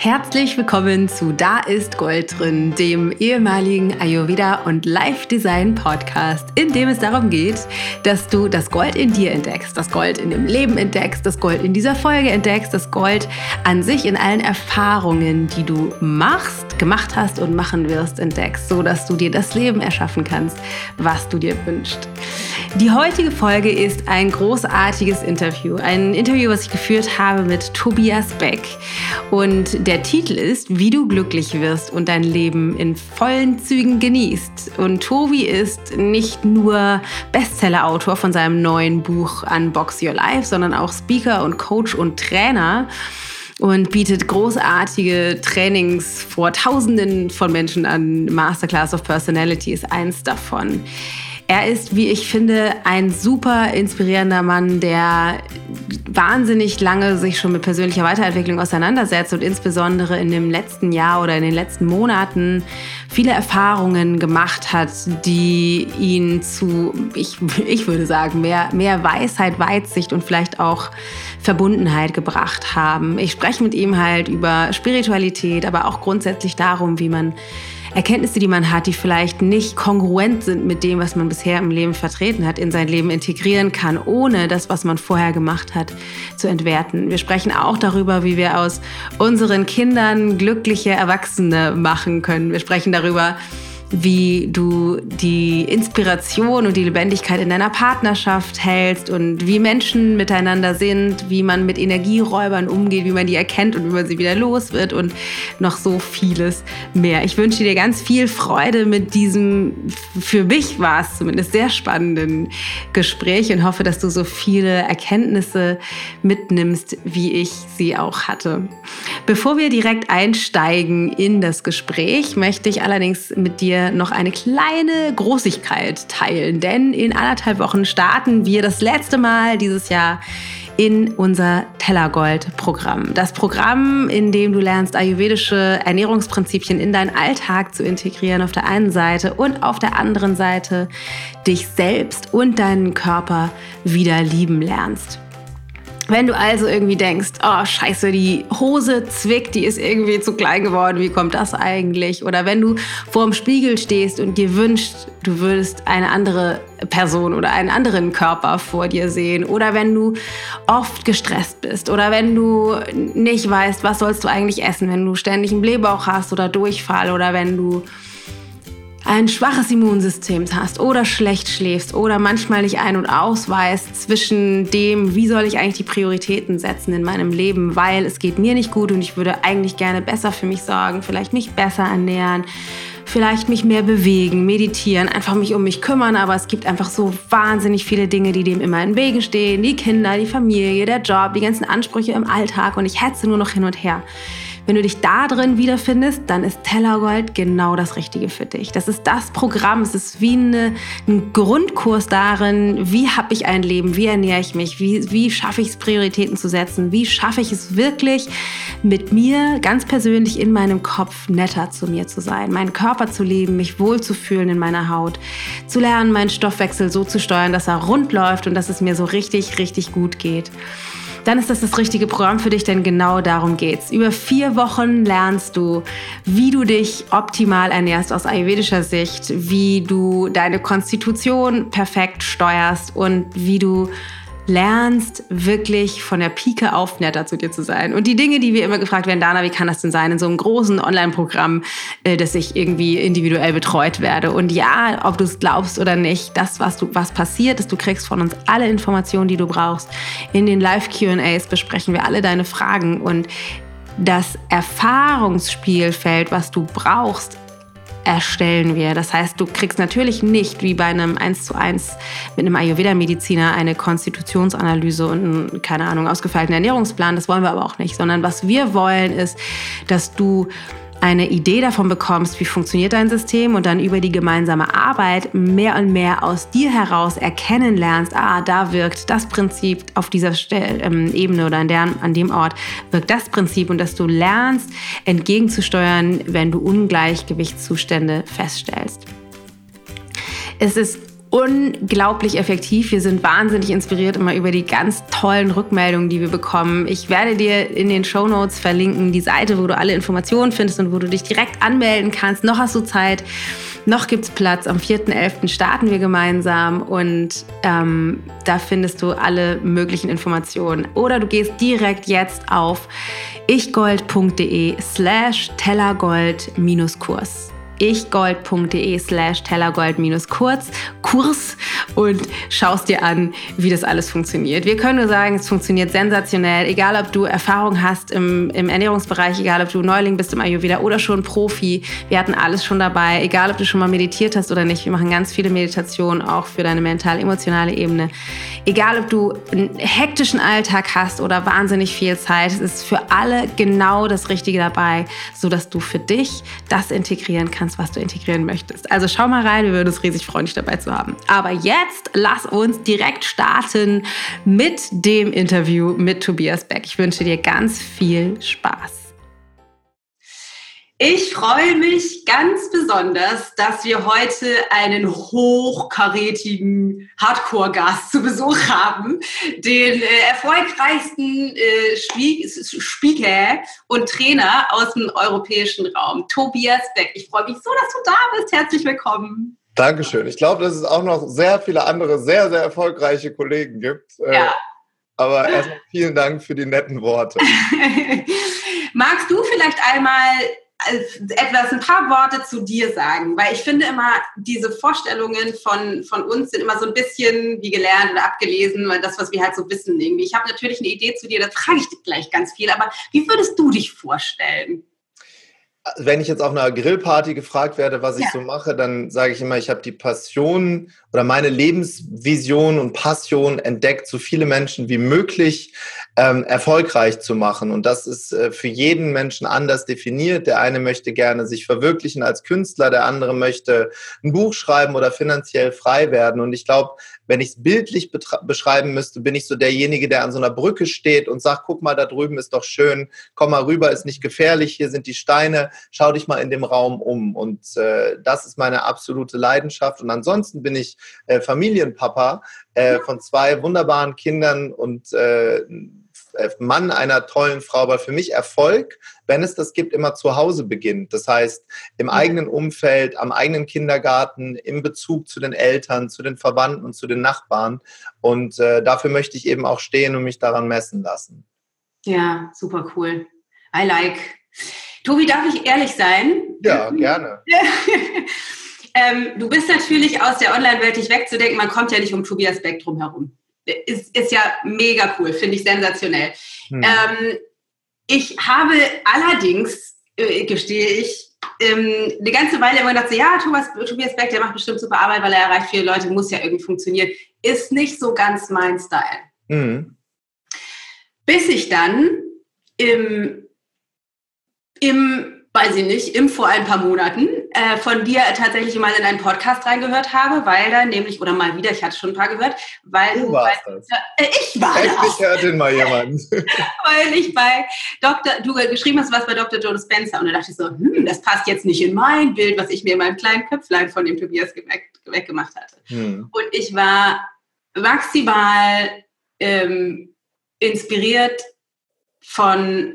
Herzlich willkommen zu Da ist Gold drin, dem ehemaligen Ayurveda und Life Design Podcast, in dem es darum geht, dass du das Gold in dir entdeckst, das Gold in dem Leben entdeckst, das Gold in dieser Folge entdeckst, das Gold an sich in allen Erfahrungen, die du machst, gemacht hast und machen wirst, entdeckst, so dass du dir das Leben erschaffen kannst, was du dir wünschst. Die heutige Folge ist ein großartiges Interview, ein Interview, was ich geführt habe mit Tobias Beck und der Titel ist, wie du glücklich wirst und dein Leben in vollen Zügen genießt. Und Tobi ist nicht nur Bestsellerautor von seinem neuen Buch Unbox Your Life, sondern auch Speaker und Coach und Trainer und bietet großartige Trainings vor Tausenden von Menschen an. Masterclass of Personality ist eins davon. Er ist, wie ich finde, ein super inspirierender Mann, der wahnsinnig lange sich schon mit persönlicher Weiterentwicklung auseinandersetzt und insbesondere in dem letzten Jahr oder in den letzten Monaten viele Erfahrungen gemacht hat, die ihn zu, ich, ich würde sagen, mehr, mehr Weisheit, Weitsicht und vielleicht auch Verbundenheit gebracht haben. Ich spreche mit ihm halt über Spiritualität, aber auch grundsätzlich darum, wie man Erkenntnisse, die man hat, die vielleicht nicht kongruent sind mit dem, was man bisher im Leben vertreten hat, in sein Leben integrieren kann, ohne das, was man vorher gemacht hat, zu entwerten. Wir sprechen auch darüber, wie wir aus unseren Kindern glückliche Erwachsene machen können. Wir sprechen darüber, wie du die Inspiration und die Lebendigkeit in deiner Partnerschaft hältst und wie Menschen miteinander sind, wie man mit Energieräubern umgeht, wie man die erkennt und wie man sie wieder los wird und noch so vieles mehr. Ich wünsche dir ganz viel Freude mit diesem, für mich war es zumindest sehr spannenden Gespräch und hoffe, dass du so viele Erkenntnisse mitnimmst, wie ich sie auch hatte. Bevor wir direkt einsteigen in das Gespräch, möchte ich allerdings mit dir noch eine kleine Großigkeit teilen, denn in anderthalb Wochen starten wir das letzte Mal dieses Jahr in unser Tellergold-Programm. Das Programm, in dem du lernst, ayurvedische Ernährungsprinzipien in deinen Alltag zu integrieren auf der einen Seite und auf der anderen Seite dich selbst und deinen Körper wieder lieben lernst. Wenn du also irgendwie denkst, oh scheiße, die Hose zwickt, die ist irgendwie zu klein geworden, wie kommt das eigentlich? Oder wenn du vor dem Spiegel stehst und dir wünschst, du würdest eine andere Person oder einen anderen Körper vor dir sehen. Oder wenn du oft gestresst bist. Oder wenn du nicht weißt, was sollst du eigentlich essen, wenn du ständig einen Blähbauch hast oder Durchfall. Oder wenn du ein schwaches Immunsystem hast oder schlecht schläfst oder manchmal nicht ein- und ausweist zwischen dem, wie soll ich eigentlich die Prioritäten setzen in meinem Leben, weil es geht mir nicht gut und ich würde eigentlich gerne besser für mich sorgen, vielleicht mich besser ernähren, vielleicht mich mehr bewegen, meditieren, einfach mich um mich kümmern, aber es gibt einfach so wahnsinnig viele Dinge, die dem immer im Wege stehen, die Kinder, die Familie, der Job, die ganzen Ansprüche im Alltag. Und ich hetze nur noch hin und her. Wenn du dich da drin wiederfindest, dann ist Tellergold genau das Richtige für dich. Das ist das Programm. Es ist wie eine, ein Grundkurs darin, wie habe ich ein Leben, wie ernähre ich mich, wie, wie schaffe ich es, Prioritäten zu setzen, wie schaffe ich es wirklich, mit mir ganz persönlich in meinem Kopf netter zu mir zu sein, meinen Körper zu leben, mich wohlzufühlen in meiner Haut, zu lernen, meinen Stoffwechsel so zu steuern, dass er rund läuft und dass es mir so richtig, richtig gut geht dann ist das das richtige Programm für dich, denn genau darum geht's. Über vier Wochen lernst du, wie du dich optimal ernährst aus ayurvedischer Sicht, wie du deine Konstitution perfekt steuerst und wie du lernst, wirklich von der Pike auf netter zu dir zu sein. Und die Dinge, die wir immer gefragt werden, Dana, wie kann das denn sein in so einem großen Online-Programm, äh, dass ich irgendwie individuell betreut werde? Und ja, ob du es glaubst oder nicht, das, was, du, was passiert ist, du kriegst von uns alle Informationen, die du brauchst. In den Live-QAs besprechen wir alle deine Fragen und das Erfahrungsspielfeld, was du brauchst, erstellen wir. Das heißt, du kriegst natürlich nicht wie bei einem 1 zu 1 mit einem Ayurveda-Mediziner eine Konstitutionsanalyse und einen, keine Ahnung, ausgefeilten Ernährungsplan. Das wollen wir aber auch nicht, sondern was wir wollen ist, dass du eine Idee davon bekommst, wie funktioniert dein System und dann über die gemeinsame Arbeit mehr und mehr aus dir heraus erkennen lernst, ah, da wirkt das Prinzip auf dieser ähm, Ebene oder an, der, an dem Ort wirkt das Prinzip und dass du lernst, entgegenzusteuern, wenn du Ungleichgewichtszustände feststellst. Es ist unglaublich effektiv. Wir sind wahnsinnig inspiriert immer über die ganz tollen Rückmeldungen, die wir bekommen. Ich werde dir in den Show Notes verlinken die Seite, wo du alle Informationen findest und wo du dich direkt anmelden kannst. Noch hast du Zeit. Noch gibt es Platz. Am 4.11. starten wir gemeinsam und ähm, da findest du alle möglichen Informationen. Oder du gehst direkt jetzt auf ichgold.de slash tellergold-kurs ichgold.de slash tellergold-kurz Kurs und schaust dir an, wie das alles funktioniert. Wir können nur sagen, es funktioniert sensationell, egal ob du Erfahrung hast im, im Ernährungsbereich, egal ob du Neuling bist im Ayurveda oder schon Profi. Wir hatten alles schon dabei, egal ob du schon mal meditiert hast oder nicht. Wir machen ganz viele Meditationen auch für deine mental-emotionale Ebene. Egal ob du einen hektischen Alltag hast oder wahnsinnig viel Zeit, es ist für alle genau das Richtige dabei, sodass du für dich das integrieren kannst kannst, was du integrieren möchtest. Also schau mal rein, wir würden uns riesig freuen, dich dabei zu haben. Aber jetzt lass uns direkt starten mit dem Interview mit Tobias Beck. Ich wünsche dir ganz viel Spaß. Ich freue mich ganz besonders, dass wir heute einen hochkarätigen Hardcore-Gast zu Besuch haben, den äh, erfolgreichsten äh, Speaker und Trainer aus dem europäischen Raum, Tobias Beck. Ich freue mich so, dass du da bist. Herzlich willkommen. Dankeschön. Ich glaube, dass es auch noch sehr viele andere sehr, sehr erfolgreiche Kollegen gibt. Äh, ja. Aber erstmal vielen Dank für die netten Worte. Magst du vielleicht einmal etwas, ein paar Worte zu dir sagen, weil ich finde immer, diese Vorstellungen von, von uns sind immer so ein bisschen wie gelernt oder abgelesen, weil das, was wir halt so wissen irgendwie. Ich habe natürlich eine Idee zu dir, da frage ich dich gleich ganz viel, aber wie würdest du dich vorstellen? Wenn ich jetzt auf einer Grillparty gefragt werde, was ich ja. so mache, dann sage ich immer, ich habe die Passion oder meine Lebensvision und Passion entdeckt, so viele Menschen wie möglich ähm, erfolgreich zu machen. Und das ist äh, für jeden Menschen anders definiert. Der eine möchte gerne sich verwirklichen als Künstler, der andere möchte ein Buch schreiben oder finanziell frei werden. Und ich glaube, wenn ich es bildlich beschreiben müsste, bin ich so derjenige, der an so einer Brücke steht und sagt, guck mal, da drüben ist doch schön, komm mal rüber, ist nicht gefährlich, hier sind die Steine, schau dich mal in dem Raum um. Und äh, das ist meine absolute Leidenschaft. Und ansonsten bin ich äh, Familienpapa äh, von zwei wunderbaren Kindern und äh, Mann einer tollen Frau, weil für mich Erfolg, wenn es das gibt, immer zu Hause beginnt. Das heißt, im mhm. eigenen Umfeld, am eigenen Kindergarten, im Bezug zu den Eltern, zu den Verwandten und zu den Nachbarn. Und äh, dafür möchte ich eben auch stehen und mich daran messen lassen. Ja, super cool. I like. Tobi, darf ich ehrlich sein? Ja, gerne. ähm, du bist natürlich aus der Online-Welt nicht wegzudenken. Man kommt ja nicht um Tobias Spektrum herum ist, ist ja mega cool, finde ich sensationell. Hm. Ähm, ich habe allerdings, äh, gestehe ich, ähm, eine ganze Weile immer gedacht, so, ja, Thomas, Tobias Beck, der macht bestimmt super Arbeit, weil er erreicht viele Leute, muss ja irgendwie funktionieren. Ist nicht so ganz mein Style. Hm. Bis ich dann im, im weiß ich nicht, im vor ein paar Monaten äh, von dir tatsächlich mal in einen Podcast reingehört habe, weil da nämlich, oder mal wieder, ich hatte schon ein paar gehört, weil du, warst das. Äh, ich war Endlich das. hört den mal jemand. weil ich bei Dr., du geschrieben hast, was bei Dr. Joe Spencer und da dachte ich so, hm, das passt jetzt nicht in mein Bild, was ich mir in meinem kleinen Köpflein von dem Tobias weggemacht hatte. Hm. Und ich war maximal ähm, inspiriert von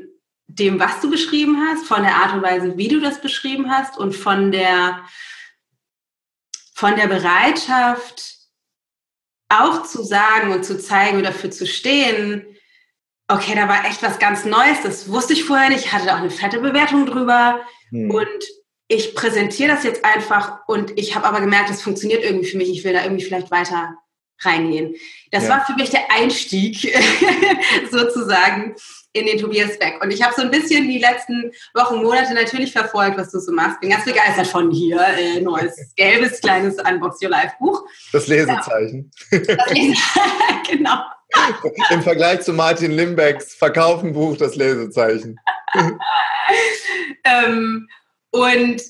dem, was du beschrieben hast, von der Art und Weise, wie du das beschrieben hast und von der, von der Bereitschaft, auch zu sagen und zu zeigen und dafür zu stehen, okay, da war echt was ganz Neues, das wusste ich vorher nicht, ich hatte da auch eine fette Bewertung drüber hm. und ich präsentiere das jetzt einfach und ich habe aber gemerkt, das funktioniert irgendwie für mich, ich will da irgendwie vielleicht weiter reingehen. Das ja. war für mich der Einstieg sozusagen in den Tobias Beck. Und ich habe so ein bisschen die letzten Wochen, Monate natürlich verfolgt, was du so machst. Bin ganz begeistert von hier. Äh, neues, gelbes, kleines Unbox Your Life Buch. Das Lesezeichen. Ja. Das Lesezeichen, genau. Im Vergleich zu Martin Limbecks Verkaufenbuch das Lesezeichen. ähm, und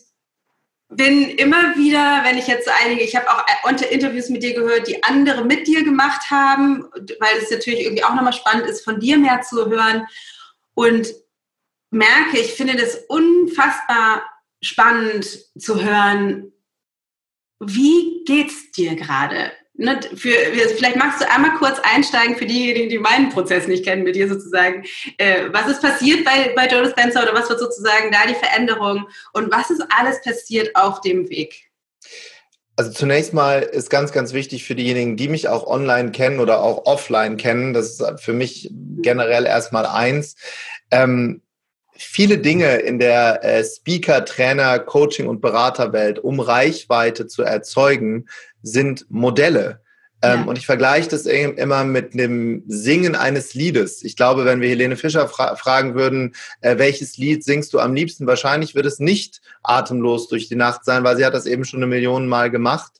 bin immer wieder, wenn ich jetzt einige, ich habe auch Interviews mit dir gehört, die andere mit dir gemacht haben, weil es natürlich irgendwie auch nochmal spannend ist, von dir mehr zu hören. Und merke, ich finde das unfassbar spannend zu hören, wie geht's dir gerade? Ne, für, vielleicht magst du einmal kurz einsteigen für diejenigen, die meinen Prozess nicht kennen, mit dir sozusagen. Äh, was ist passiert bei, bei Joe Spencer oder was wird sozusagen da die Veränderung und was ist alles passiert auf dem Weg? Also zunächst mal ist ganz, ganz wichtig für diejenigen, die mich auch online kennen oder auch offline kennen, das ist für mich generell erstmal eins. Ähm, viele Dinge in der äh, Speaker, Trainer, Coaching und Beraterwelt, um Reichweite zu erzeugen, sind Modelle. Ähm, ja. Und ich vergleiche das immer mit dem Singen eines Liedes. Ich glaube, wenn wir Helene Fischer fra fragen würden, äh, welches Lied singst du am liebsten, wahrscheinlich wird es nicht atemlos durch die Nacht sein, weil sie hat das eben schon eine Million Mal gemacht.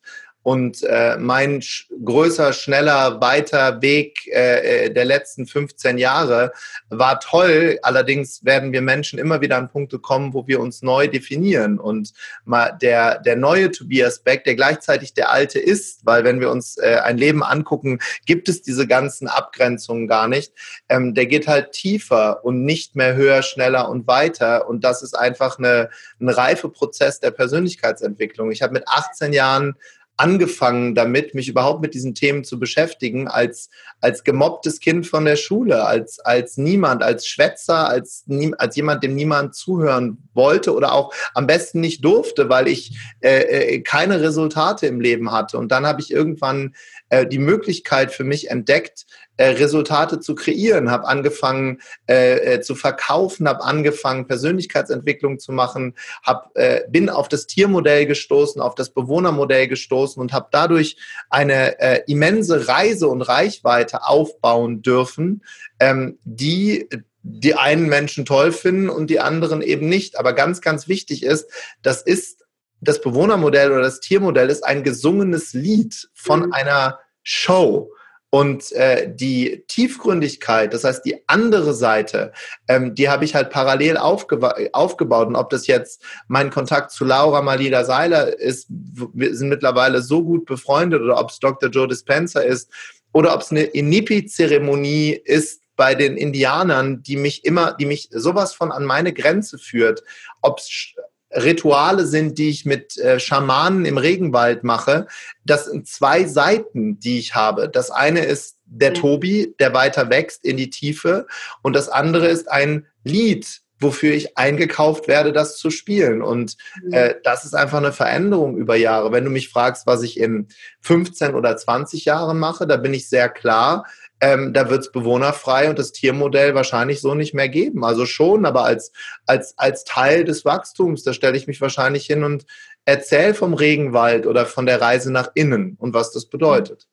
Und äh, mein sch größer, schneller, weiter Weg äh, äh der letzten 15 Jahre war toll. Allerdings werden wir Menschen immer wieder an Punkte kommen, wo wir uns neu definieren. Und mal der, der neue Tobias Beck, der gleichzeitig der alte ist, weil wenn wir uns äh, ein Leben angucken, gibt es diese ganzen Abgrenzungen gar nicht. Ähm, der geht halt tiefer und nicht mehr höher, schneller und weiter. Und das ist einfach eine, ein Reifeprozess der Persönlichkeitsentwicklung. Ich habe mit 18 Jahren angefangen damit, mich überhaupt mit diesen Themen zu beschäftigen, als, als gemobbtes Kind von der Schule, als, als niemand, als Schwätzer, als, als jemand, dem niemand zuhören wollte oder auch am besten nicht durfte, weil ich äh, äh, keine Resultate im Leben hatte. Und dann habe ich irgendwann äh, die Möglichkeit für mich entdeckt, äh, Resultate zu kreieren, habe angefangen äh, äh, zu verkaufen, habe angefangen Persönlichkeitsentwicklung zu machen, hab, äh, bin auf das Tiermodell gestoßen, auf das Bewohnermodell gestoßen und habe dadurch eine äh, immense Reise und Reichweite aufbauen dürfen, ähm, die die einen Menschen toll finden und die anderen eben nicht. Aber ganz, ganz wichtig ist, das ist das Bewohnermodell oder das Tiermodell ist ein gesungenes Lied von mhm. einer Show. Und äh, die Tiefgründigkeit, das heißt die andere Seite, ähm, die habe ich halt parallel aufgeba aufgebaut. Und ob das jetzt mein Kontakt zu Laura Malida Seiler ist, wir sind mittlerweile so gut befreundet, oder ob es Dr. Joe Dispenza ist, oder ob es eine Inipi-Zeremonie ist bei den Indianern, die mich immer, die mich sowas von an meine Grenze führt, ob es Rituale sind, die ich mit äh, Schamanen im Regenwald mache. Das sind zwei Seiten, die ich habe. Das eine ist der mhm. Tobi, der weiter wächst in die Tiefe. Und das andere ist ein Lied, wofür ich eingekauft werde, das zu spielen. Und mhm. äh, das ist einfach eine Veränderung über Jahre. Wenn du mich fragst, was ich in 15 oder 20 Jahren mache, da bin ich sehr klar ähm, da wird es bewohnerfrei und das Tiermodell wahrscheinlich so nicht mehr geben. Also schon, aber als, als, als Teil des Wachstums, da stelle ich mich wahrscheinlich hin und erzähle vom Regenwald oder von der Reise nach innen und was das bedeutet.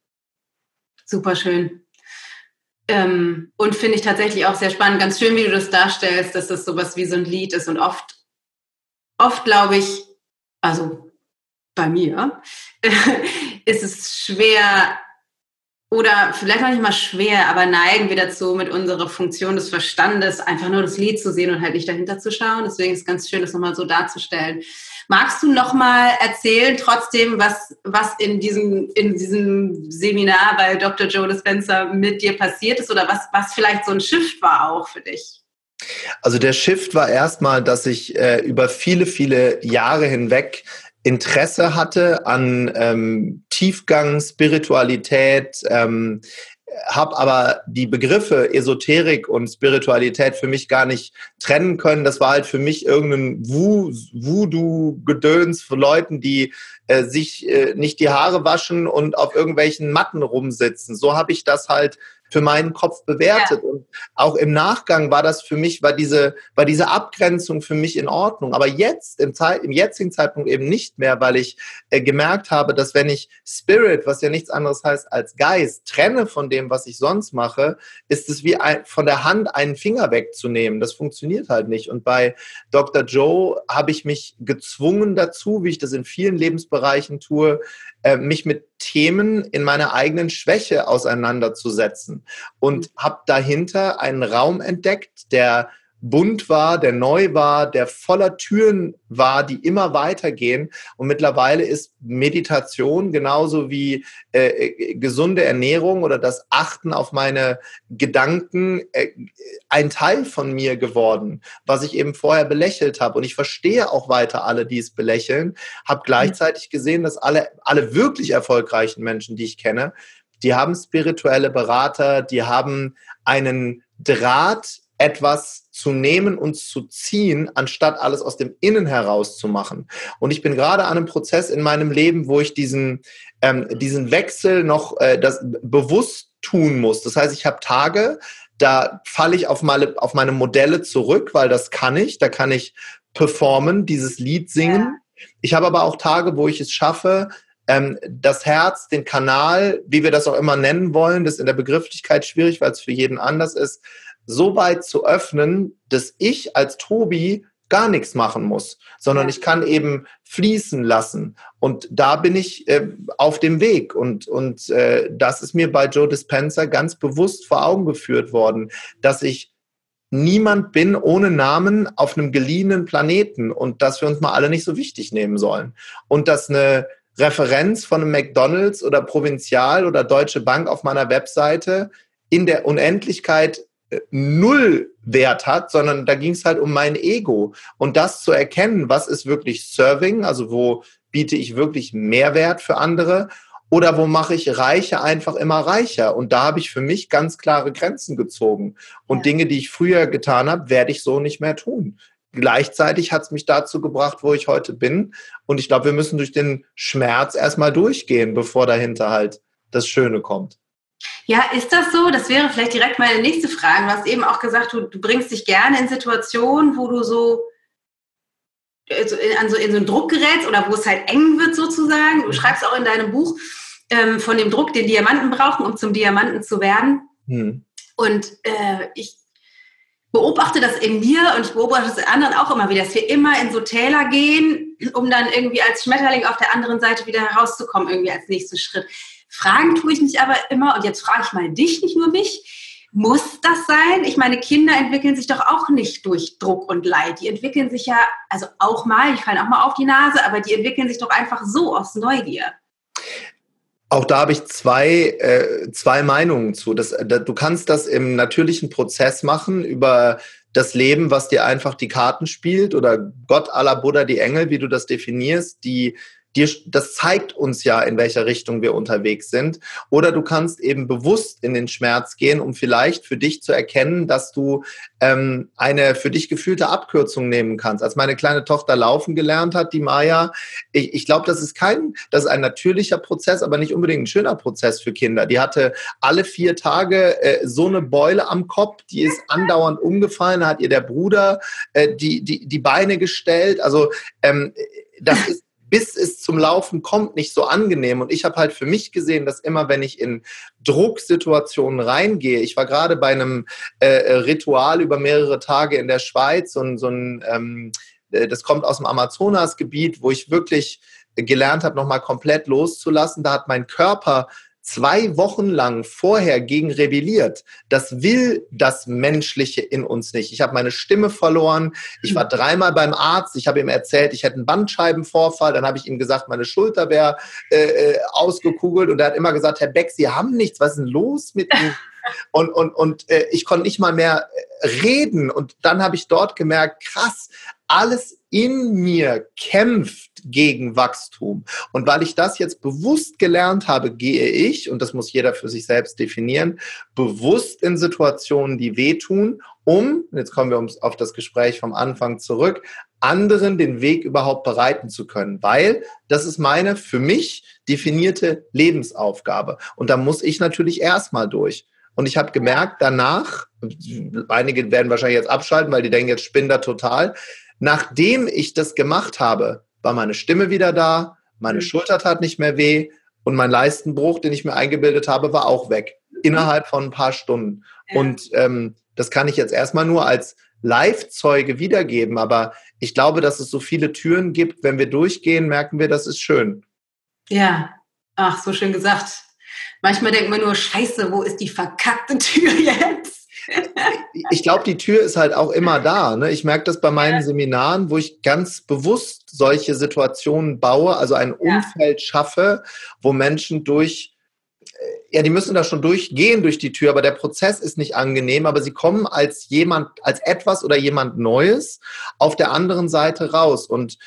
Super schön. Ähm, und finde ich tatsächlich auch sehr spannend. Ganz schön, wie du das darstellst, dass das sowas wie so ein Lied ist. Und oft, oft glaube ich, also bei mir, ist es schwer, oder vielleicht noch nicht mal schwer, aber neigen wir dazu, mit unserer Funktion des Verstandes einfach nur das Lied zu sehen und halt nicht dahinter zu schauen. Deswegen ist es ganz schön, das nochmal so darzustellen. Magst du nochmal erzählen, trotzdem, was, was in, diesem, in diesem Seminar bei Dr. Joe Dispenza mit dir passiert ist oder was, was vielleicht so ein Shift war auch für dich? Also der Shift war erstmal, dass ich äh, über viele, viele Jahre hinweg Interesse hatte an ähm, Tiefgang, Spiritualität, ähm, habe aber die Begriffe Esoterik und Spiritualität für mich gar nicht trennen können. Das war halt für mich irgendein Voodoo-Gedöns für Leuten, die äh, sich äh, nicht die Haare waschen und auf irgendwelchen Matten rumsitzen. So habe ich das halt für meinen Kopf bewertet. Ja. Und auch im Nachgang war das für mich, war diese, war diese Abgrenzung für mich in Ordnung. Aber jetzt, im, Zeit, im jetzigen Zeitpunkt eben nicht mehr, weil ich äh, gemerkt habe, dass wenn ich Spirit, was ja nichts anderes heißt als Geist, trenne von dem, was ich sonst mache, ist es wie ein, von der Hand einen Finger wegzunehmen. Das funktioniert halt nicht. Und bei Dr. Joe habe ich mich gezwungen dazu, wie ich das in vielen Lebensbereichen tue, äh, mich mit Themen in meiner eigenen Schwäche auseinanderzusetzen. Und habe dahinter einen Raum entdeckt, der bunt war, der neu war, der voller Türen war, die immer weitergehen. Und mittlerweile ist Meditation genauso wie äh, äh, gesunde Ernährung oder das Achten auf meine Gedanken äh, ein Teil von mir geworden, was ich eben vorher belächelt habe. Und ich verstehe auch weiter alle, die es belächeln, habe gleichzeitig gesehen, dass alle, alle wirklich erfolgreichen Menschen, die ich kenne, die haben spirituelle Berater, die haben einen Draht, etwas zu nehmen und zu ziehen, anstatt alles aus dem Innen heraus zu machen. Und ich bin gerade an einem Prozess in meinem Leben, wo ich diesen, ähm, diesen Wechsel noch äh, das bewusst tun muss. Das heißt, ich habe Tage, da falle ich auf meine, auf meine Modelle zurück, weil das kann ich. Da kann ich performen, dieses Lied singen. Ja. Ich habe aber auch Tage, wo ich es schaffe, ähm, das Herz, den Kanal, wie wir das auch immer nennen wollen, das ist in der Begrifflichkeit schwierig, weil es für jeden anders ist, so weit zu öffnen, dass ich als Tobi gar nichts machen muss, sondern ich kann eben fließen lassen. Und da bin ich äh, auf dem Weg. Und, und äh, das ist mir bei Joe Dispenza ganz bewusst vor Augen geführt worden, dass ich niemand bin ohne Namen auf einem geliehenen Planeten und dass wir uns mal alle nicht so wichtig nehmen sollen. Und dass eine Referenz von einem McDonalds oder Provinzial oder Deutsche Bank auf meiner Webseite in der Unendlichkeit null Wert hat, sondern da ging es halt um mein Ego. Und das zu erkennen, was ist wirklich Serving, also wo biete ich wirklich Mehrwert für andere oder wo mache ich Reiche einfach immer reicher? Und da habe ich für mich ganz klare Grenzen gezogen. Und ja. Dinge, die ich früher getan habe, werde ich so nicht mehr tun gleichzeitig hat es mich dazu gebracht, wo ich heute bin. Und ich glaube, wir müssen durch den Schmerz erstmal durchgehen, bevor dahinter halt das Schöne kommt. Ja, ist das so? Das wäre vielleicht direkt meine nächste Frage. Du hast eben auch gesagt, du, du bringst dich gerne in Situationen, wo du so also in, an so, in so einen Druck gerätst oder wo es halt eng wird sozusagen. Du schreibst auch in deinem Buch ähm, von dem Druck, den Diamanten brauchen, um zum Diamanten zu werden. Hm. Und äh, ich beobachte das in mir und ich beobachte das in anderen auch immer wieder, dass wir immer in so Täler gehen, um dann irgendwie als Schmetterling auf der anderen Seite wieder herauszukommen, irgendwie als nächsten Schritt. Fragen tue ich mich aber immer, und jetzt frage ich mal dich, nicht nur mich, muss das sein? Ich meine, Kinder entwickeln sich doch auch nicht durch Druck und Leid. Die entwickeln sich ja, also auch mal, ich falle auch mal auf die Nase, aber die entwickeln sich doch einfach so aus Neugier. Auch da habe ich zwei, äh, zwei Meinungen zu. Das, da, du kannst das im natürlichen Prozess machen über das Leben, was dir einfach die Karten spielt oder Gott aller Buddha, die Engel, wie du das definierst, die dir, das zeigt uns ja, in welcher Richtung wir unterwegs sind. Oder du kannst eben bewusst in den Schmerz gehen, um vielleicht für dich zu erkennen, dass du ähm, eine für dich gefühlte Abkürzung nehmen kannst. Als meine kleine Tochter laufen gelernt hat, die Maya, ich, ich glaube, das ist kein, das ist ein natürlicher Prozess, aber nicht unbedingt ein schöner Prozess für Kinder. Die hatte alle vier Tage äh, so eine Beule am Kopf, die ist andauernd umgefallen, hat ihr der Bruder äh, die, die, die Beine gestellt. Also ähm, das ist bis es zum Laufen kommt, nicht so angenehm. Und ich habe halt für mich gesehen, dass immer, wenn ich in Drucksituationen reingehe, ich war gerade bei einem äh, Ritual über mehrere Tage in der Schweiz und so ein, ähm, äh, das kommt aus dem Amazonasgebiet, wo ich wirklich gelernt habe, nochmal komplett loszulassen. Da hat mein Körper zwei Wochen lang vorher gegen rebelliert. Das will das Menschliche in uns nicht. Ich habe meine Stimme verloren. Ich war dreimal beim Arzt. Ich habe ihm erzählt, ich hätte einen Bandscheibenvorfall. Dann habe ich ihm gesagt, meine Schulter wäre äh, äh, ausgekugelt. Und er hat immer gesagt, Herr Beck, Sie haben nichts. Was ist denn los mit Ihnen? Und, und, und äh, ich konnte nicht mal mehr äh, reden. Und dann habe ich dort gemerkt, krass, alles in mir kämpft gegen Wachstum. Und weil ich das jetzt bewusst gelernt habe, gehe ich, und das muss jeder für sich selbst definieren, bewusst in Situationen, die wehtun, um, jetzt kommen wir auf das Gespräch vom Anfang zurück, anderen den Weg überhaupt bereiten zu können, weil das ist meine für mich definierte Lebensaufgabe. Und da muss ich natürlich erstmal durch. Und ich habe gemerkt, danach, einige werden wahrscheinlich jetzt abschalten, weil die denken, jetzt spinnt er total. Nachdem ich das gemacht habe, war meine Stimme wieder da, meine mhm. Schulter tat nicht mehr weh und mein Leistenbruch, den ich mir eingebildet habe, war auch weg. Innerhalb von ein paar Stunden. Ja. Und ähm, das kann ich jetzt erstmal nur als Live-Zeuge wiedergeben, aber ich glaube, dass es so viele Türen gibt. Wenn wir durchgehen, merken wir, das ist schön. Ja, ach, so schön gesagt. Manchmal denkt man nur, scheiße, wo ist die verkackte Tür jetzt? Ich glaube, die Tür ist halt auch immer da. Ne? Ich merke das bei meinen ja. Seminaren, wo ich ganz bewusst solche Situationen baue, also ein ja. Umfeld schaffe, wo Menschen durch ja, die müssen da schon durchgehen durch die Tür, aber der Prozess ist nicht angenehm, aber sie kommen als jemand, als etwas oder jemand Neues auf der anderen Seite raus. Und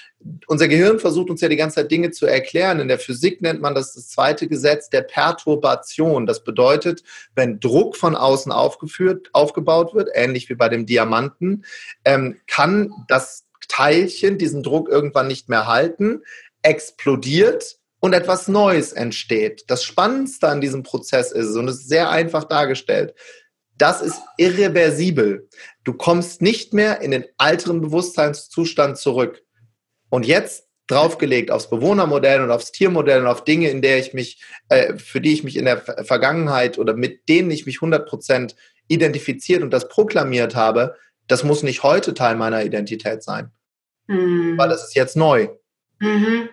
unser Gehirn versucht uns ja die ganze Zeit Dinge zu erklären. In der Physik nennt man das das zweite Gesetz der Perturbation. Das bedeutet, wenn Druck von außen aufgeführt, aufgebaut wird, ähnlich wie bei dem Diamanten, ähm, kann das Teilchen diesen Druck irgendwann nicht mehr halten, explodiert und etwas Neues entsteht. Das Spannendste an diesem Prozess ist, und es ist sehr einfach dargestellt, das ist irreversibel. Du kommst nicht mehr in den älteren Bewusstseinszustand zurück. Und jetzt draufgelegt aufs Bewohnermodell und aufs Tiermodell und auf Dinge, in der ich mich, äh, für die ich mich in der Vergangenheit oder mit denen ich mich 100% identifiziert und das proklamiert habe, das muss nicht heute Teil meiner Identität sein. Mhm. Weil das ist jetzt neu. Mhm.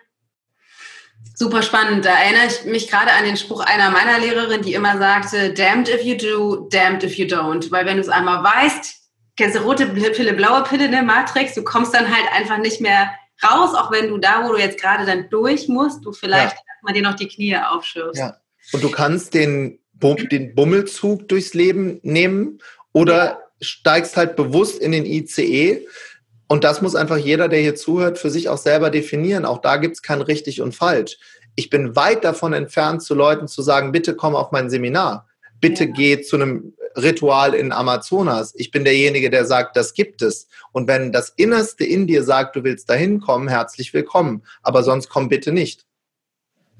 Super spannend. Da erinnere ich mich gerade an den Spruch einer meiner Lehrerinnen, die immer sagte, damned if you do, damned if you don't. Weil wenn du es einmal weißt, kennst du rote Pille, blaue Pille in der Matrix, du kommst dann halt einfach nicht mehr raus, auch wenn du da, wo du jetzt gerade dann durch musst, du vielleicht ja. mal dir noch die Knie aufschürfst. Ja. Und du kannst den, den Bummelzug durchs Leben nehmen oder ja. steigst halt bewusst in den ICE und das muss einfach jeder, der hier zuhört, für sich auch selber definieren. Auch da gibt es kein richtig und falsch. Ich bin weit davon entfernt, zu Leuten zu sagen, bitte komm auf mein Seminar. Bitte geh zu einem Ritual in Amazonas. Ich bin derjenige, der sagt, das gibt es. Und wenn das Innerste in dir sagt, du willst dahin kommen, herzlich willkommen. Aber sonst komm bitte nicht.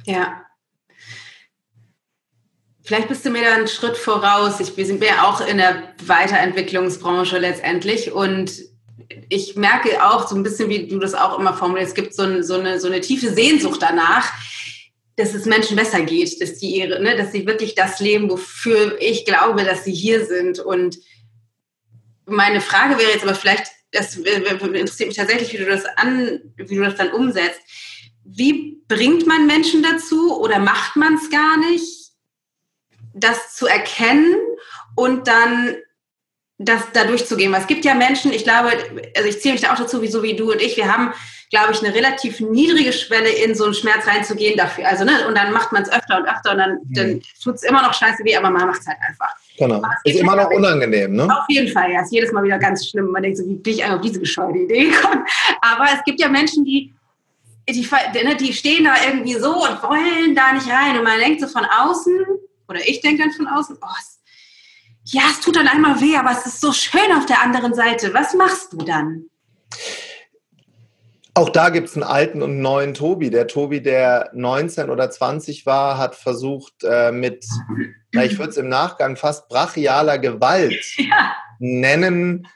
Ja. Vielleicht bist du mir da einen Schritt voraus. Ich, sind ja auch in der Weiterentwicklungsbranche letztendlich und ich merke auch so ein bisschen, wie du das auch immer formulierst, es gibt so, ein, so, eine, so eine tiefe Sehnsucht danach, dass es Menschen besser geht, dass, die ihre, ne, dass sie wirklich das leben, wofür ich glaube, dass sie hier sind. Und meine Frage wäre jetzt aber vielleicht, das interessiert mich tatsächlich, wie du das an, wie du das dann umsetzt. Wie bringt man Menschen dazu oder macht man es gar nicht, das zu erkennen und dann das da durchzugehen. Weil es gibt ja Menschen, ich glaube, also ich zähle mich da auch dazu, wie so wie du und ich, wir haben, glaube ich, eine relativ niedrige Schwelle, in so einen Schmerz reinzugehen dafür. Also, ne, und dann macht man es öfter und öfter und dann, mhm. dann tut es immer noch scheiße weh, aber man macht es halt einfach. Genau. Ist immer noch unangenehm, ne? Auf jeden Fall, ja. Ist jedes Mal wieder ganz schlimm. Man denkt so, wie bin ich eigentlich auf diese bescheuerte Idee gekommen? Aber es gibt ja Menschen, die, die, ne, die stehen da irgendwie so und wollen da nicht rein. Und man denkt so von außen, oder ich denke dann von außen, oh, ja, es tut dann einmal weh, aber es ist so schön auf der anderen Seite. Was machst du dann? Auch da gibt es einen alten und einen neuen Tobi. Der Tobi, der 19 oder 20 war, hat versucht äh, mit, na, ich würde es im Nachgang fast brachialer Gewalt ja. nennen,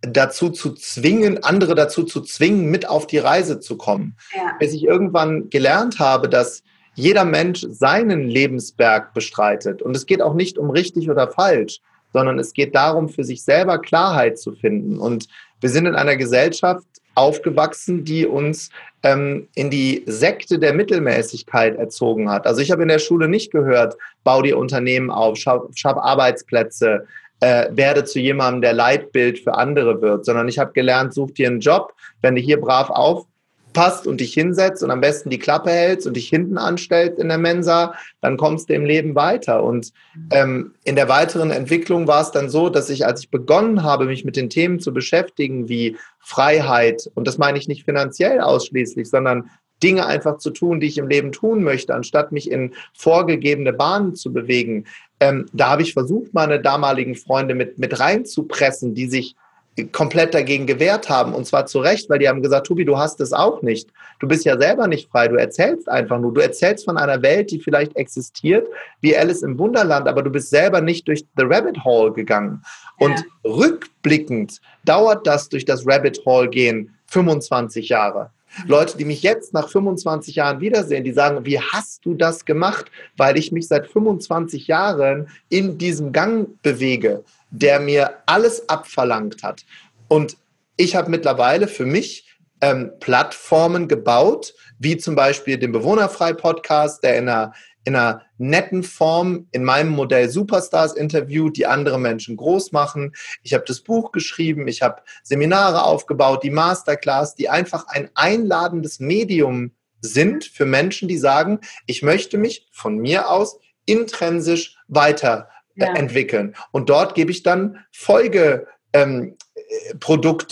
dazu zu zwingen, andere dazu zu zwingen, mit auf die Reise zu kommen. Ja. Bis ich irgendwann gelernt habe, dass jeder Mensch seinen Lebensberg bestreitet. Und es geht auch nicht um richtig oder falsch, sondern es geht darum, für sich selber Klarheit zu finden. Und wir sind in einer Gesellschaft aufgewachsen, die uns ähm, in die Sekte der Mittelmäßigkeit erzogen hat. Also ich habe in der Schule nicht gehört, bau dir Unternehmen auf, schaff, schaff Arbeitsplätze, äh, werde zu jemandem, der Leitbild für andere wird, sondern ich habe gelernt, such dir einen Job, wenn du hier brav auf passt und dich hinsetzt und am besten die Klappe hältst und dich hinten anstellst in der Mensa, dann kommst du im Leben weiter. Und ähm, in der weiteren Entwicklung war es dann so, dass ich, als ich begonnen habe, mich mit den Themen zu beschäftigen, wie Freiheit, und das meine ich nicht finanziell ausschließlich, sondern Dinge einfach zu tun, die ich im Leben tun möchte, anstatt mich in vorgegebene Bahnen zu bewegen. Ähm, da habe ich versucht, meine damaligen Freunde mit, mit reinzupressen, die sich komplett dagegen gewehrt haben. Und zwar zu Recht, weil die haben gesagt, Tobi, du hast es auch nicht. Du bist ja selber nicht frei. Du erzählst einfach nur. Du erzählst von einer Welt, die vielleicht existiert, wie Alice im Wunderland, aber du bist selber nicht durch The Rabbit Hole gegangen. Und ja. rückblickend dauert das durch das Rabbit Hole gehen 25 Jahre. Leute, die mich jetzt nach 25 Jahren wiedersehen, die sagen, wie hast du das gemacht? Weil ich mich seit 25 Jahren in diesem Gang bewege der mir alles abverlangt hat. Und ich habe mittlerweile für mich ähm, Plattformen gebaut, wie zum Beispiel den Bewohnerfrei-Podcast, der in einer in einer netten Form in meinem Modell Superstars interviewt, die andere Menschen groß machen. Ich habe das Buch geschrieben, ich habe Seminare aufgebaut, die Masterclass, die einfach ein einladendes Medium sind für Menschen, die sagen, ich möchte mich von mir aus intrinsisch weiterentwickeln. Ja. Und dort gebe ich dann Folgeprodukte,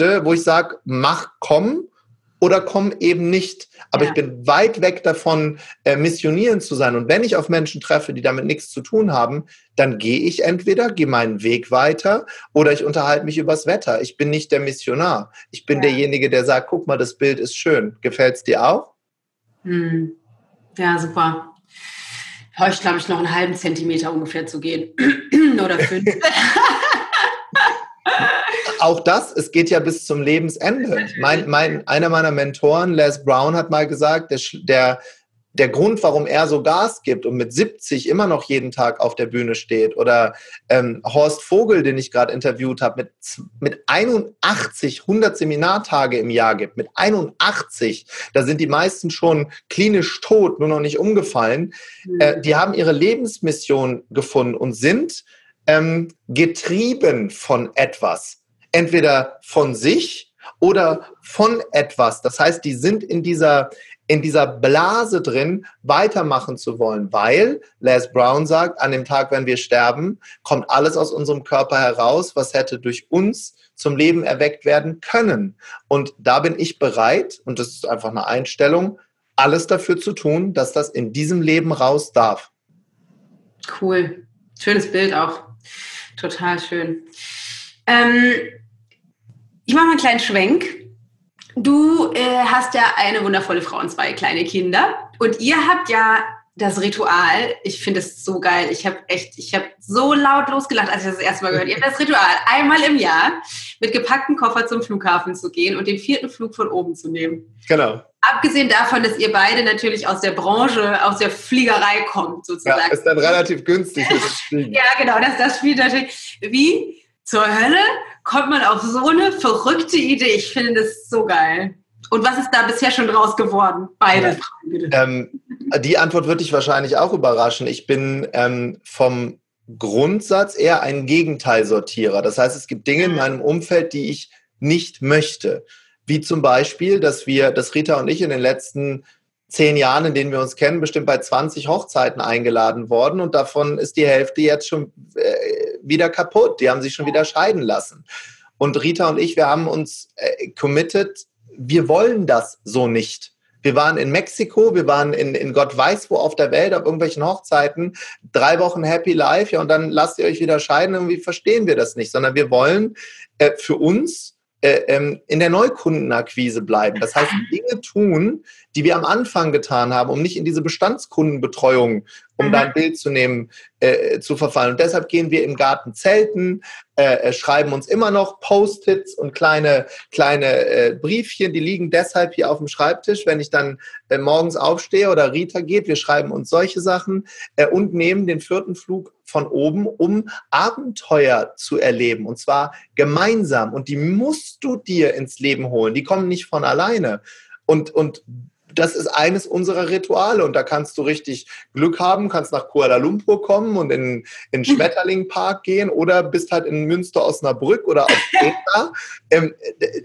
ähm, wo ich sage, mach, komm oder komm eben nicht. Aber ja. ich bin weit weg davon, äh, missionieren zu sein. Und wenn ich auf Menschen treffe, die damit nichts zu tun haben, dann gehe ich entweder, gehe meinen Weg weiter oder ich unterhalte mich übers Wetter. Ich bin nicht der Missionar. Ich bin ja. derjenige, der sagt, guck mal, das Bild ist schön. Gefällt es dir auch? Hm. Ja, super. Ich glaube, ich noch einen halben Zentimeter ungefähr zu gehen. Oder fünf. auch das, es geht ja bis zum Lebensende. Mein, mein, einer meiner Mentoren, Les Brown, hat mal gesagt, der, der, der Grund, warum er so Gas gibt und mit 70 immer noch jeden Tag auf der Bühne steht, oder ähm, Horst Vogel, den ich gerade interviewt habe, mit, mit 81 100 Seminartage im Jahr gibt, mit 81, da sind die meisten schon klinisch tot, nur noch nicht umgefallen, mhm. äh, die haben ihre Lebensmission gefunden und sind ähm, getrieben von etwas entweder von sich oder von etwas. Das heißt, die sind in dieser, in dieser Blase drin, weitermachen zu wollen, weil Les Brown sagt, an dem Tag, wenn wir sterben, kommt alles aus unserem Körper heraus, was hätte durch uns zum Leben erweckt werden können. Und da bin ich bereit, und das ist einfach eine Einstellung, alles dafür zu tun, dass das in diesem Leben raus darf. Cool. Schönes Bild auch. Total schön. Ähm, ich mache mal einen kleinen Schwenk. Du äh, hast ja eine wundervolle Frau und zwei kleine Kinder. Und ihr habt ja das Ritual. Ich finde es so geil. Ich habe echt, ich habe so laut losgelacht, als ich das, das erste Mal gehört. Ihr habt das Ritual, einmal im Jahr mit gepacktem Koffer zum Flughafen zu gehen und den vierten Flug von oben zu nehmen. Genau. Abgesehen davon, dass ihr beide natürlich aus der Branche, aus der Fliegerei kommt, sozusagen. Ja, ist dann relativ günstig. ja, genau, das, das spielt natürlich. Wie zur Hölle kommt man auf so eine verrückte Idee? Ich finde das so geil. Und was ist da bisher schon draus geworden? Beide ja. Fragen, bitte. Ähm, die Antwort wird dich wahrscheinlich auch überraschen. Ich bin ähm, vom Grundsatz eher ein Gegenteilsortierer. Das heißt, es gibt Dinge in meinem Umfeld, die ich nicht möchte. Wie zum Beispiel, dass wir, dass Rita und ich in den letzten zehn Jahren, in denen wir uns kennen, bestimmt bei 20 Hochzeiten eingeladen worden und davon ist die Hälfte jetzt schon äh, wieder kaputt. Die haben sich schon wieder scheiden lassen. Und Rita und ich, wir haben uns äh, committed, wir wollen das so nicht. Wir waren in Mexiko, wir waren in, in Gott weiß wo auf der Welt, auf irgendwelchen Hochzeiten, drei Wochen Happy Life, ja, und dann lasst ihr euch wieder scheiden, irgendwie verstehen wir das nicht, sondern wir wollen äh, für uns äh, ähm, in der Neukundenakquise bleiben. Das heißt, Dinge tun, die wir am Anfang getan haben, um nicht in diese Bestandskundenbetreuung, um mhm. da ein Bild zu nehmen, äh, zu verfallen. Und deshalb gehen wir im Garten zelten, äh, äh, schreiben uns immer noch Post-its und kleine, kleine äh, Briefchen, die liegen deshalb hier auf dem Schreibtisch, wenn ich dann äh, morgens aufstehe oder Rita geht. Wir schreiben uns solche Sachen äh, und nehmen den vierten Flug von oben, um Abenteuer zu erleben und zwar gemeinsam. Und die musst du dir ins Leben holen. Die kommen nicht von alleine. Und, und das ist eines unserer Rituale und da kannst du richtig Glück haben, kannst nach Kuala Lumpur kommen und in den Schmetterlingpark gehen oder bist halt in Münster Osnabrück oder auf Kreta. ähm,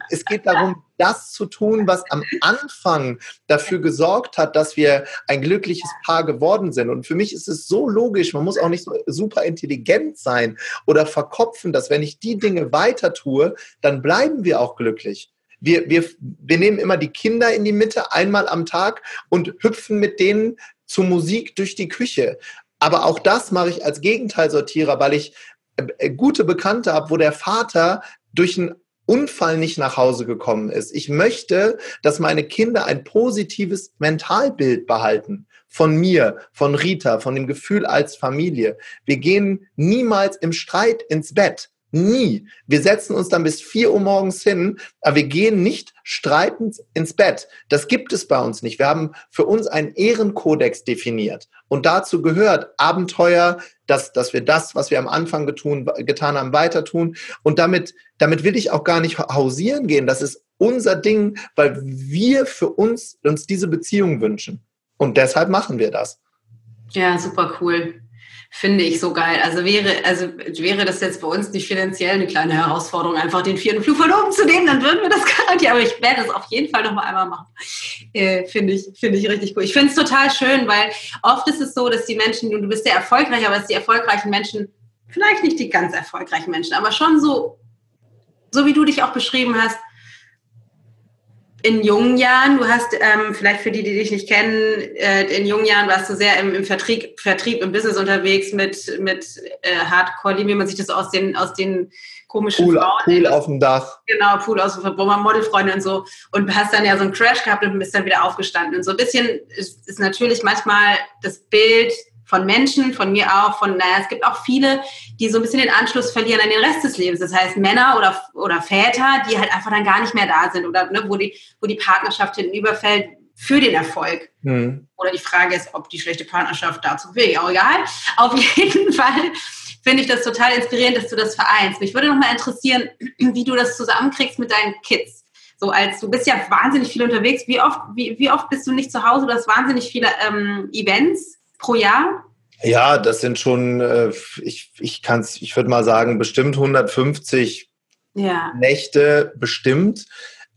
es geht darum, das zu tun, was am Anfang dafür gesorgt hat, dass wir ein glückliches Paar geworden sind. Und für mich ist es so logisch, man muss auch nicht so super intelligent sein oder verkopfen, dass wenn ich die Dinge weiter tue, dann bleiben wir auch glücklich. Wir, wir, wir nehmen immer die Kinder in die Mitte einmal am Tag und hüpfen mit denen zu Musik durch die Küche. Aber auch das mache ich als Gegenteilsortierer, weil ich äh, gute Bekannte habe, wo der Vater durch einen Unfall nicht nach Hause gekommen ist. Ich möchte, dass meine Kinder ein positives Mentalbild behalten von mir, von Rita, von dem Gefühl als Familie. Wir gehen niemals im Streit ins Bett. Nie. Wir setzen uns dann bis vier Uhr morgens hin, aber wir gehen nicht streitend ins Bett. Das gibt es bei uns nicht. Wir haben für uns einen Ehrenkodex definiert. Und dazu gehört Abenteuer, dass, dass wir das, was wir am Anfang getun, getan haben, weiter tun. Und damit, damit will ich auch gar nicht hausieren gehen. Das ist unser Ding, weil wir für uns, uns diese Beziehung wünschen. Und deshalb machen wir das. Ja, super cool. Finde ich so geil. Also wäre, also wäre das jetzt bei uns nicht finanziell eine kleine Herausforderung, einfach den vierten Flug von oben zu nehmen, dann würden wir das garantieren. Aber ich werde es auf jeden Fall noch mal einmal machen. Äh, finde ich, finde ich richtig cool. Ich finde es total schön, weil oft ist es so, dass die Menschen, du bist sehr erfolgreich, aber dass die erfolgreichen Menschen, vielleicht nicht die ganz erfolgreichen Menschen, aber schon so, so wie du dich auch beschrieben hast, in jungen Jahren, du hast ähm, vielleicht für die, die dich nicht kennen, äh, in jungen Jahren warst du sehr im, im Vertrieb, Vertrieb, im Business unterwegs mit, mit äh, Hardcore, wie man sich das aus den, aus den komischen Pool, Frauen. Pool auf dem Dach. Genau, Pool aus dem Modelfreunde und so. Und hast dann ja so einen Crash gehabt und bist dann wieder aufgestanden. Und so ein bisschen ist, ist natürlich manchmal das Bild von Menschen, von mir auch, von, naja, es gibt auch viele, die so ein bisschen den Anschluss verlieren an den Rest des Lebens. Das heißt, Männer oder, oder Väter, die halt einfach dann gar nicht mehr da sind oder ne, wo, die, wo die Partnerschaft hinten überfällt für den Erfolg. Mhm. Oder die Frage ist, ob die schlechte Partnerschaft dazu will. Auch egal. Auf jeden Fall finde ich das total inspirierend, dass du das vereinst. Mich würde noch mal interessieren, wie du das zusammenkriegst mit deinen Kids. So als du bist ja wahnsinnig viel unterwegs. Wie oft, wie, wie oft bist du nicht zu Hause? Du hast wahnsinnig viele ähm, Events pro Jahr? Ja, das sind schon, äh, ich, ich kann es, ich würde mal sagen, bestimmt 150 ja. Nächte bestimmt.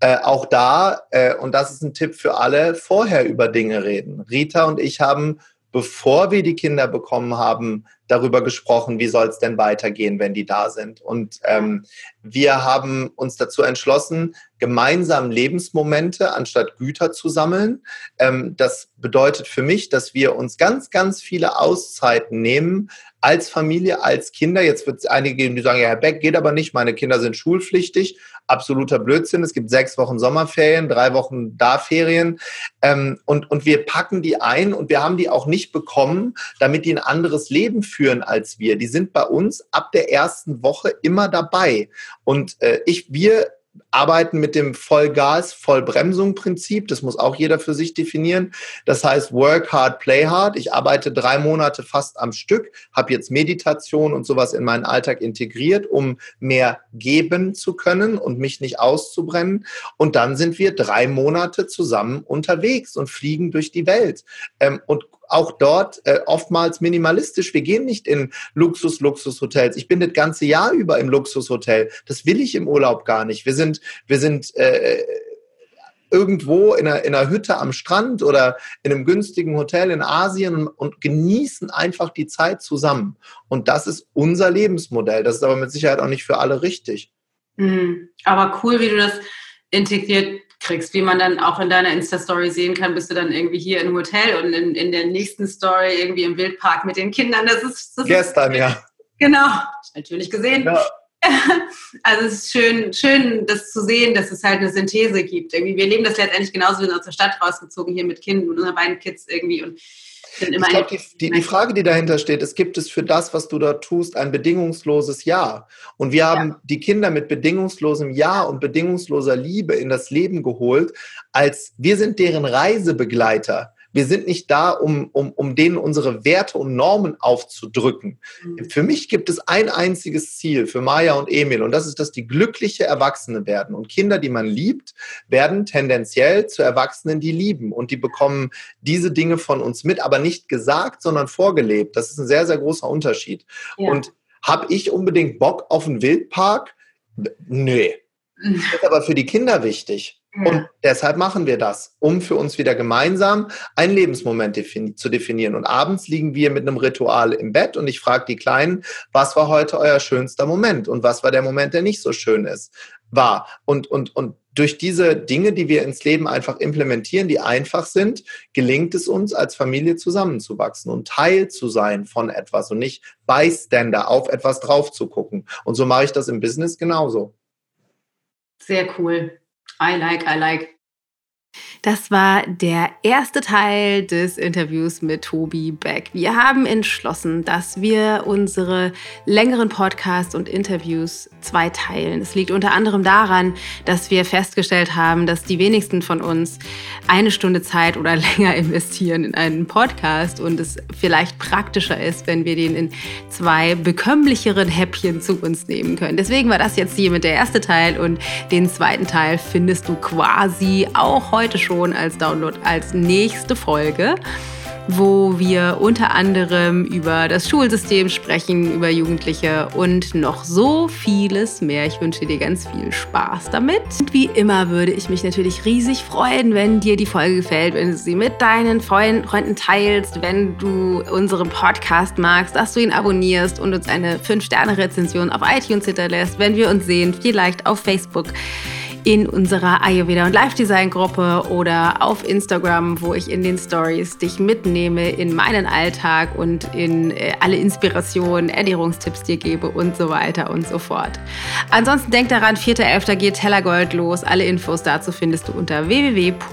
Äh, auch da, äh, und das ist ein Tipp für alle, vorher über Dinge reden. Rita und ich haben, bevor wir die Kinder bekommen haben, darüber gesprochen, wie soll es denn weitergehen, wenn die da sind. Und ähm, wir haben uns dazu entschlossen, gemeinsam Lebensmomente anstatt Güter zu sammeln. Ähm, das bedeutet für mich, dass wir uns ganz, ganz viele Auszeiten nehmen, als Familie, als Kinder. Jetzt wird es einige geben, die sagen, ja, Herr Beck, geht aber nicht, meine Kinder sind schulpflichtig. Absoluter Blödsinn. Es gibt sechs Wochen Sommerferien, drei Wochen Da-Ferien. Ähm, und, und wir packen die ein und wir haben die auch nicht bekommen, damit die ein anderes Leben führen als wir. Die sind bei uns ab der ersten Woche immer dabei. Und äh, ich, wir arbeiten mit dem Vollgas, Vollbremsung-Prinzip. Das muss auch jeder für sich definieren. Das heißt, work hard, play hard. Ich arbeite drei Monate fast am Stück, habe jetzt Meditation und sowas in meinen Alltag integriert, um mehr geben zu können und mich nicht auszubrennen. Und dann sind wir drei Monate zusammen unterwegs und fliegen durch die Welt ähm, und auch dort äh, oftmals minimalistisch. Wir gehen nicht in Luxus, Luxushotels. Ich bin das ganze Jahr über im Luxushotel. Das will ich im Urlaub gar nicht. Wir sind, wir sind äh, irgendwo in einer, in einer Hütte am Strand oder in einem günstigen Hotel in Asien und, genießen einfach die Zeit zusammen. Und das ist unser Lebensmodell. Das ist aber mit Sicherheit auch nicht für alle richtig. Mhm. Aber cool, wie du das integriert kriegst, wie man dann auch in deiner Insta-Story sehen kann, bist du dann irgendwie hier im Hotel und in, in der nächsten Story irgendwie im Wildpark mit den Kindern. Das ist das gestern, ist, ja. Genau, natürlich gesehen. Ja. Also es ist schön, schön, das zu sehen, dass es halt eine Synthese gibt. Irgendwie, wir leben das letztendlich genauso, wir sind aus der Stadt rausgezogen hier mit Kindern und unseren beiden Kids irgendwie und ich glaube, die, die, die, Frage, die dahinter steht, ist, gibt es für das, was du da tust, ein bedingungsloses Ja? Und wir haben ja. die Kinder mit bedingungslosem Ja und bedingungsloser Liebe in das Leben geholt, als wir sind deren Reisebegleiter. Wir sind nicht da, um, um, um denen unsere Werte und Normen aufzudrücken. Mhm. Für mich gibt es ein einziges Ziel für Maya und Emil und das ist, dass die glückliche Erwachsene werden. Und Kinder, die man liebt, werden tendenziell zu Erwachsenen, die lieben. Und die bekommen diese Dinge von uns mit, aber nicht gesagt, sondern vorgelebt. Das ist ein sehr, sehr großer Unterschied. Ja. Und habe ich unbedingt Bock auf einen Wildpark? Nee. Das ist aber für die Kinder wichtig. Und deshalb machen wir das, um für uns wieder gemeinsam einen Lebensmoment defini zu definieren. Und abends liegen wir mit einem Ritual im Bett und ich frage die Kleinen, was war heute euer schönster Moment und was war der Moment, der nicht so schön ist, war. Und, und, und durch diese Dinge, die wir ins Leben einfach implementieren, die einfach sind, gelingt es uns als Familie zusammenzuwachsen und Teil zu sein von etwas und nicht Bystander auf etwas drauf zu gucken. Und so mache ich das im Business genauso. Sehr cool. I like, I like. Das war der erste Teil des Interviews mit Tobi Beck. Wir haben entschlossen, dass wir unsere längeren Podcasts und Interviews zweiteilen. Es liegt unter anderem daran, dass wir festgestellt haben, dass die wenigsten von uns eine Stunde Zeit oder länger investieren in einen Podcast und es vielleicht praktischer ist, wenn wir den in zwei bekömmlicheren Häppchen zu uns nehmen können. Deswegen war das jetzt hier mit der erste Teil und den zweiten Teil findest du quasi auch heute schon als Download als nächste Folge. wo wir unter anderem über das Schulsystem sprechen, über Jugendliche und noch so vieles mehr. Ich wünsche dir ganz viel Spaß damit. Und wie immer würde ich mich natürlich riesig freuen, wenn dir die Folge gefällt, wenn du sie mit deinen Freunden teilst, wenn du unseren Podcast magst, dass du ihn abonnierst und uns eine 5-Sterne-Rezension auf iTunes hinterlässt, wenn wir uns sehen, vielleicht auf Facebook in unserer Ayurveda und Life Design Gruppe oder auf Instagram, wo ich in den Stories dich mitnehme in meinen Alltag und in äh, alle Inspirationen, Ernährungstipps dir gebe und so weiter und so fort. Ansonsten denk daran, 4.11. geht Tellergold los. Alle Infos dazu findest du unter www.ichgold.de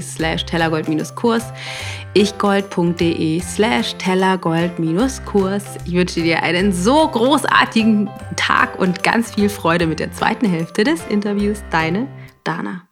slash tellergold-kurs ichgold.de slash tellergold-kurs. Ich wünsche dir einen so großartigen Tag und ganz viel Freude mit der zweiten Hälfte des Interviews. Deine Dana.